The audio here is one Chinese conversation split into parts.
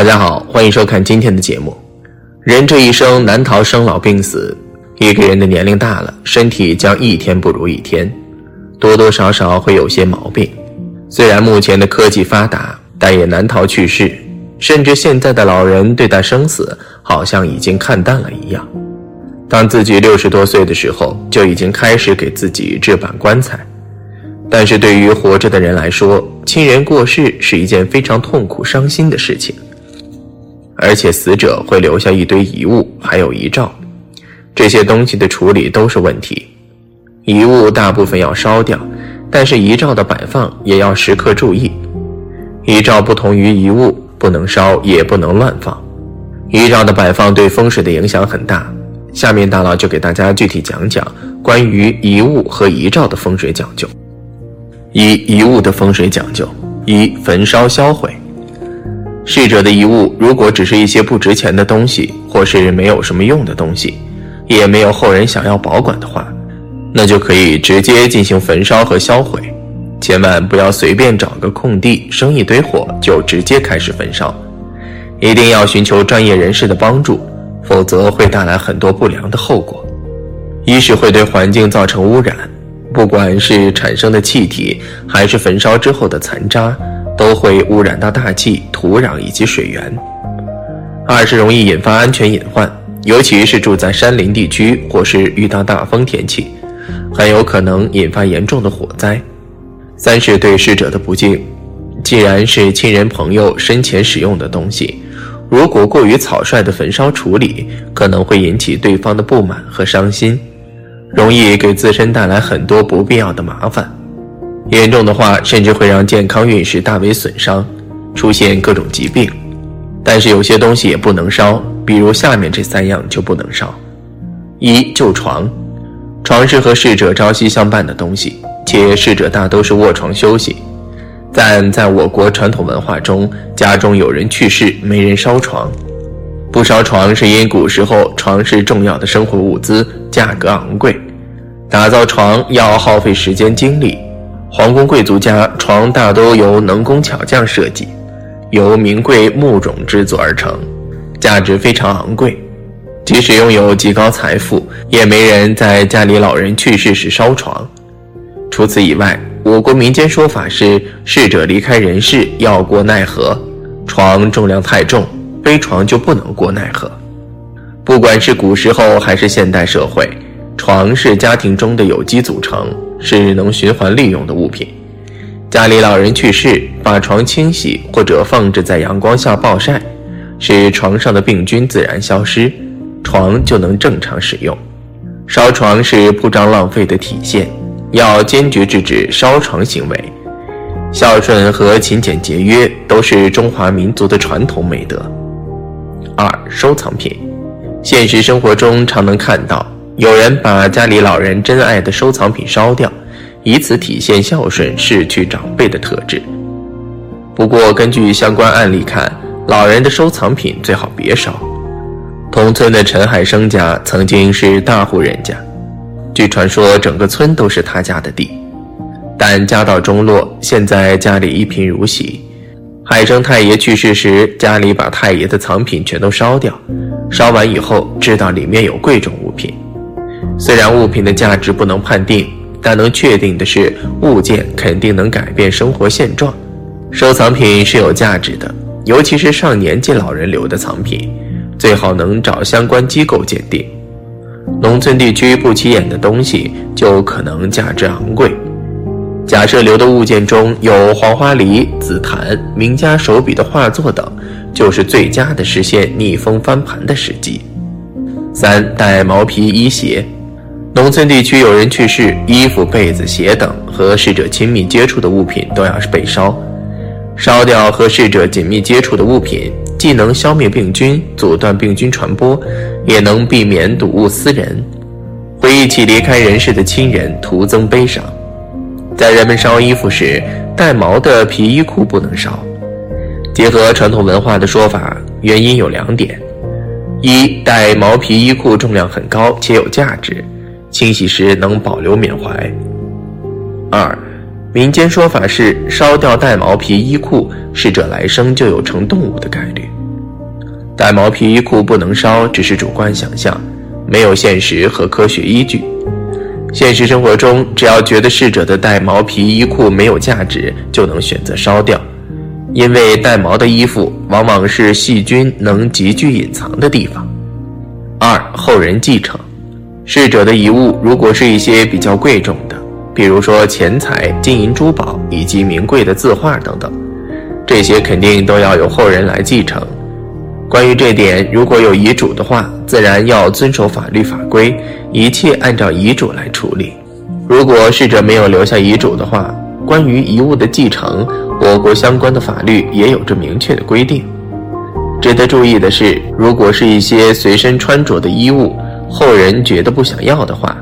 大家好，欢迎收看今天的节目。人这一生难逃生老病死，一个人的年龄大了，身体将一天不如一天，多多少少会有些毛病。虽然目前的科技发达，但也难逃去世。甚至现在的老人对待生死好像已经看淡了一样。当自己六十多岁的时候，就已经开始给自己置办棺材。但是对于活着的人来说，亲人过世是一件非常痛苦、伤心的事情。而且死者会留下一堆遗物，还有遗照，这些东西的处理都是问题。遗物大部分要烧掉，但是遗照的摆放也要时刻注意。遗照不同于遗物，不能烧，也不能乱放。遗照的摆放对风水的影响很大。下面大佬就给大家具体讲讲关于遗物和遗照的风水讲究。一、遗物的风水讲究：一、焚烧销毁。逝者的遗物如果只是一些不值钱的东西，或是没有什么用的东西，也没有后人想要保管的话，那就可以直接进行焚烧和销毁。千万不要随便找个空地生一堆火就直接开始焚烧，一定要寻求专业人士的帮助，否则会带来很多不良的后果。一是会对环境造成污染，不管是产生的气体，还是焚烧之后的残渣。都会污染到大气、土壤以及水源。二是容易引发安全隐患，尤其是住在山林地区或是遇到大风天气，很有可能引发严重的火灾。三是对逝者的不敬，既然是亲人朋友生前使用的东西，如果过于草率的焚烧处理，可能会引起对方的不满和伤心，容易给自身带来很多不必要的麻烦。严重的话，甚至会让健康运势大为损伤，出现各种疾病。但是有些东西也不能烧，比如下面这三样就不能烧：一、旧床，床是和逝者朝夕相伴的东西，且逝者大都是卧床休息。但在我国传统文化中，家中有人去世，没人烧床。不烧床是因古时候床是重要的生活物资，价格昂贵，打造床要耗费时间精力。皇宫贵族家床大都由能工巧匠设计，由名贵木种制作而成，价值非常昂贵。即使拥有极高财富，也没人在家里老人去世时烧床。除此以外，我国民间说法是，逝者离开人世要过奈何，床重量太重，背床就不能过奈何。不管是古时候还是现代社会，床是家庭中的有机组成。是能循环利用的物品。家里老人去世，把床清洗或者放置在阳光下暴晒，使床上的病菌自然消失，床就能正常使用。烧床是铺张浪费的体现，要坚决制止烧床行为。孝顺和勤俭节约都是中华民族的传统美德。二、收藏品，现实生活中常能看到。有人把家里老人珍爱的收藏品烧掉，以此体现孝顺、逝去长辈的特质。不过，根据相关案例看，老人的收藏品最好别烧。同村的陈海生家曾经是大户人家，据传说整个村都是他家的地。但家道中落，现在家里一贫如洗。海生太爷去世时，家里把太爷的藏品全都烧掉，烧完以后知道里面有贵重物品。虽然物品的价值不能判定，但能确定的是，物件肯定能改变生活现状。收藏品是有价值的，尤其是上年纪老人留的藏品，最好能找相关机构鉴定。农村地区不起眼的东西，就可能价值昂贵。假设留的物件中有黄花梨、紫檀、名家手笔的画作等，就是最佳的实现逆风翻盘的时机。三带毛皮衣鞋。农村地区有人去世，衣服、被子、鞋等和逝者亲密接触的物品都要是被烧。烧掉和逝者紧密接触的物品，既能消灭病菌，阻断病菌传播，也能避免睹物思人，回忆起离开人世的亲人，徒增悲伤。在人们烧衣服时，带毛的皮衣裤不能烧。结合传统文化的说法，原因有两点：一带毛皮衣裤重量很高且有价值。清洗时能保留缅怀。二，民间说法是烧掉带毛皮衣裤，逝者来生就有成动物的概率。带毛皮衣裤不能烧，只是主观想象，没有现实和科学依据。现实生活中，只要觉得逝者的带毛皮衣裤没有价值，就能选择烧掉，因为带毛的衣服往往是细菌能急剧隐藏的地方。二、后人继承，逝者的遗物如果是一些比较贵重的，比如说钱财、金银珠宝以及名贵的字画等等，这些肯定都要由后人来继承。关于这点，如果有遗嘱的话，自然要遵守法律法规，一切按照遗嘱来处理。如果逝者没有留下遗嘱的话，关于遗物的继承，我国相关的法律也有着明确的规定。值得注意的是，如果是一些随身穿着的衣物，后人觉得不想要的话，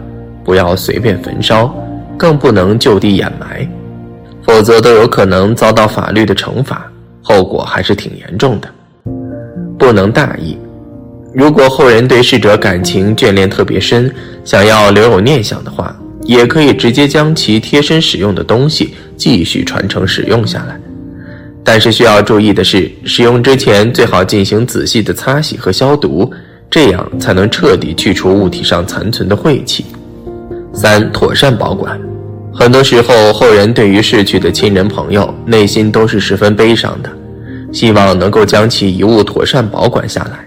不要随便焚烧，更不能就地掩埋，否则都有可能遭到法律的惩罚，后果还是挺严重的。不能大意。如果后人对逝者感情眷恋特别深，想要留有念想的话，也可以直接将其贴身使用的东西继续传承使用下来。但是需要注意的是，使用之前最好进行仔细的擦洗和消毒，这样才能彻底去除物体上残存的晦气。三、妥善保管。很多时候，后人对于逝去的亲人朋友，内心都是十分悲伤的。希望能够将其遗物妥善保管下来，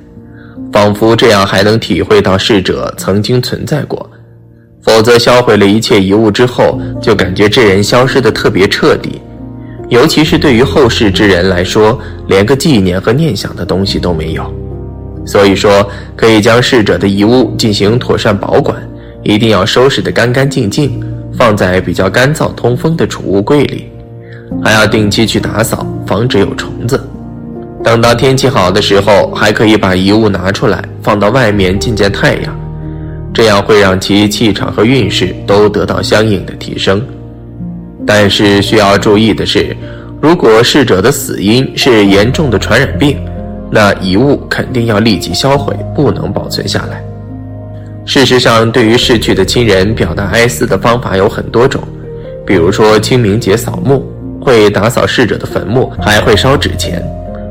仿佛这样还能体会到逝者曾经存在过。否则，销毁了一切遗物之后，就感觉这人消失的特别彻底。尤其是对于后世之人来说，连个纪念和念想的东西都没有。所以说，可以将逝者的遗物进行妥善保管，一定要收拾得干干净净，放在比较干燥通风的储物柜里，还要定期去打扫，防止有虫子。等到天气好的时候，还可以把遗物拿出来，放到外面见见太阳，这样会让其气场和运势都得到相应的提升。但是需要注意的是，如果逝者的死因是严重的传染病，那遗物肯定要立即销毁，不能保存下来。事实上，对于逝去的亲人表达哀思的方法有很多种，比如说清明节扫墓，会打扫逝者的坟墓，还会烧纸钱。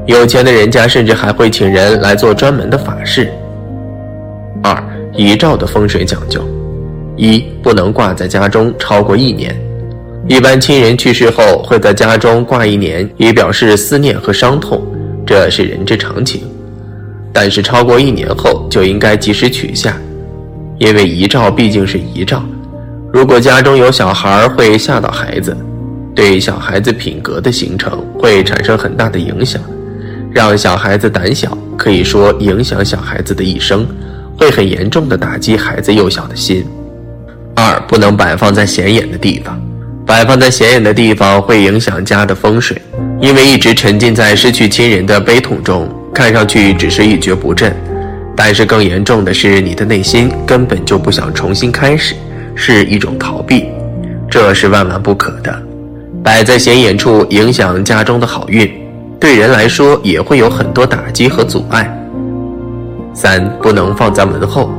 有钱的人家甚至还会请人来做专门的法事。二、遗照的风水讲究：一、不能挂在家中超过一年。一般亲人去世后会在家中挂一年，以表示思念和伤痛，这是人之常情。但是超过一年后就应该及时取下，因为遗照毕竟是遗照，如果家中有小孩，会吓到孩子，对小孩子品格的形成会产生很大的影响。让小孩子胆小，可以说影响小孩子的一生，会很严重的打击孩子幼小的心。二，不能摆放在显眼的地方，摆放在显眼的地方会影响家的风水，因为一直沉浸在失去亲人的悲痛中，看上去只是一蹶不振，但是更严重的是你的内心根本就不想重新开始，是一种逃避，这是万万不可的。摆在显眼处，影响家中的好运。对人来说也会有很多打击和阻碍。三不能放在门后，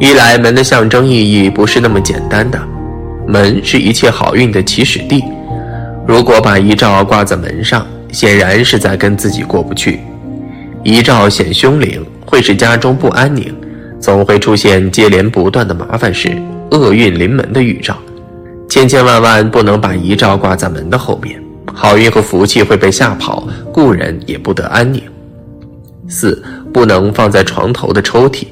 一来门的象征意义不是那么简单的，门是一切好运的起始地。如果把遗照挂在门上，显然是在跟自己过不去。遗照显凶灵，会使家中不安宁，总会出现接连不断的麻烦事、厄运临门的预兆。千千万万不能把遗照挂在门的后面。好运和福气会被吓跑，故人也不得安宁。四不能放在床头的抽屉，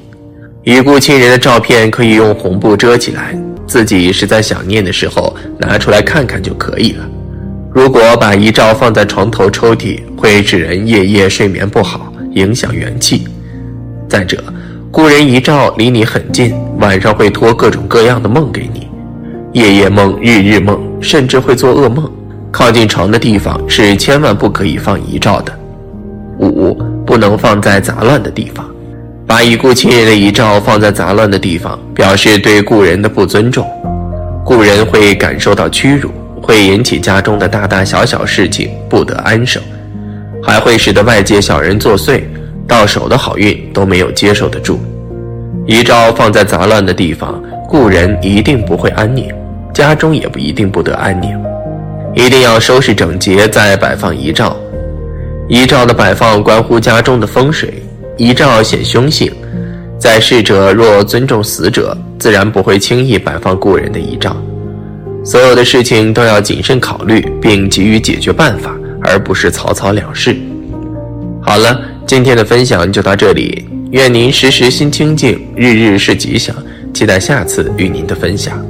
已故亲人的照片可以用红布遮起来，自己实在想念的时候拿出来看看就可以了。如果把遗照放在床头抽屉，会使人夜夜睡眠不好，影响元气。再者，故人遗照离你很近，晚上会托各种各样的梦给你，夜夜梦、日日梦，甚至会做噩梦。靠近床的地方是千万不可以放遗照的。五，不能放在杂乱的地方。把已故亲人的遗照放在杂乱的地方，表示对故人的不尊重，故人会感受到屈辱，会引起家中的大大小小事情不得安生，还会使得外界小人作祟，到手的好运都没有接受得住。遗照放在杂乱的地方，故人一定不会安宁，家中也不一定不得安宁。一定要收拾整洁，再摆放遗照。遗照的摆放关乎家中的风水，遗诏显凶性，在世者若尊重死者，自然不会轻易摆放故人的遗诏。所有的事情都要谨慎考虑，并给予解决办法，而不是草草了事。好了，今天的分享就到这里。愿您时时心清静，日日是吉祥。期待下次与您的分享。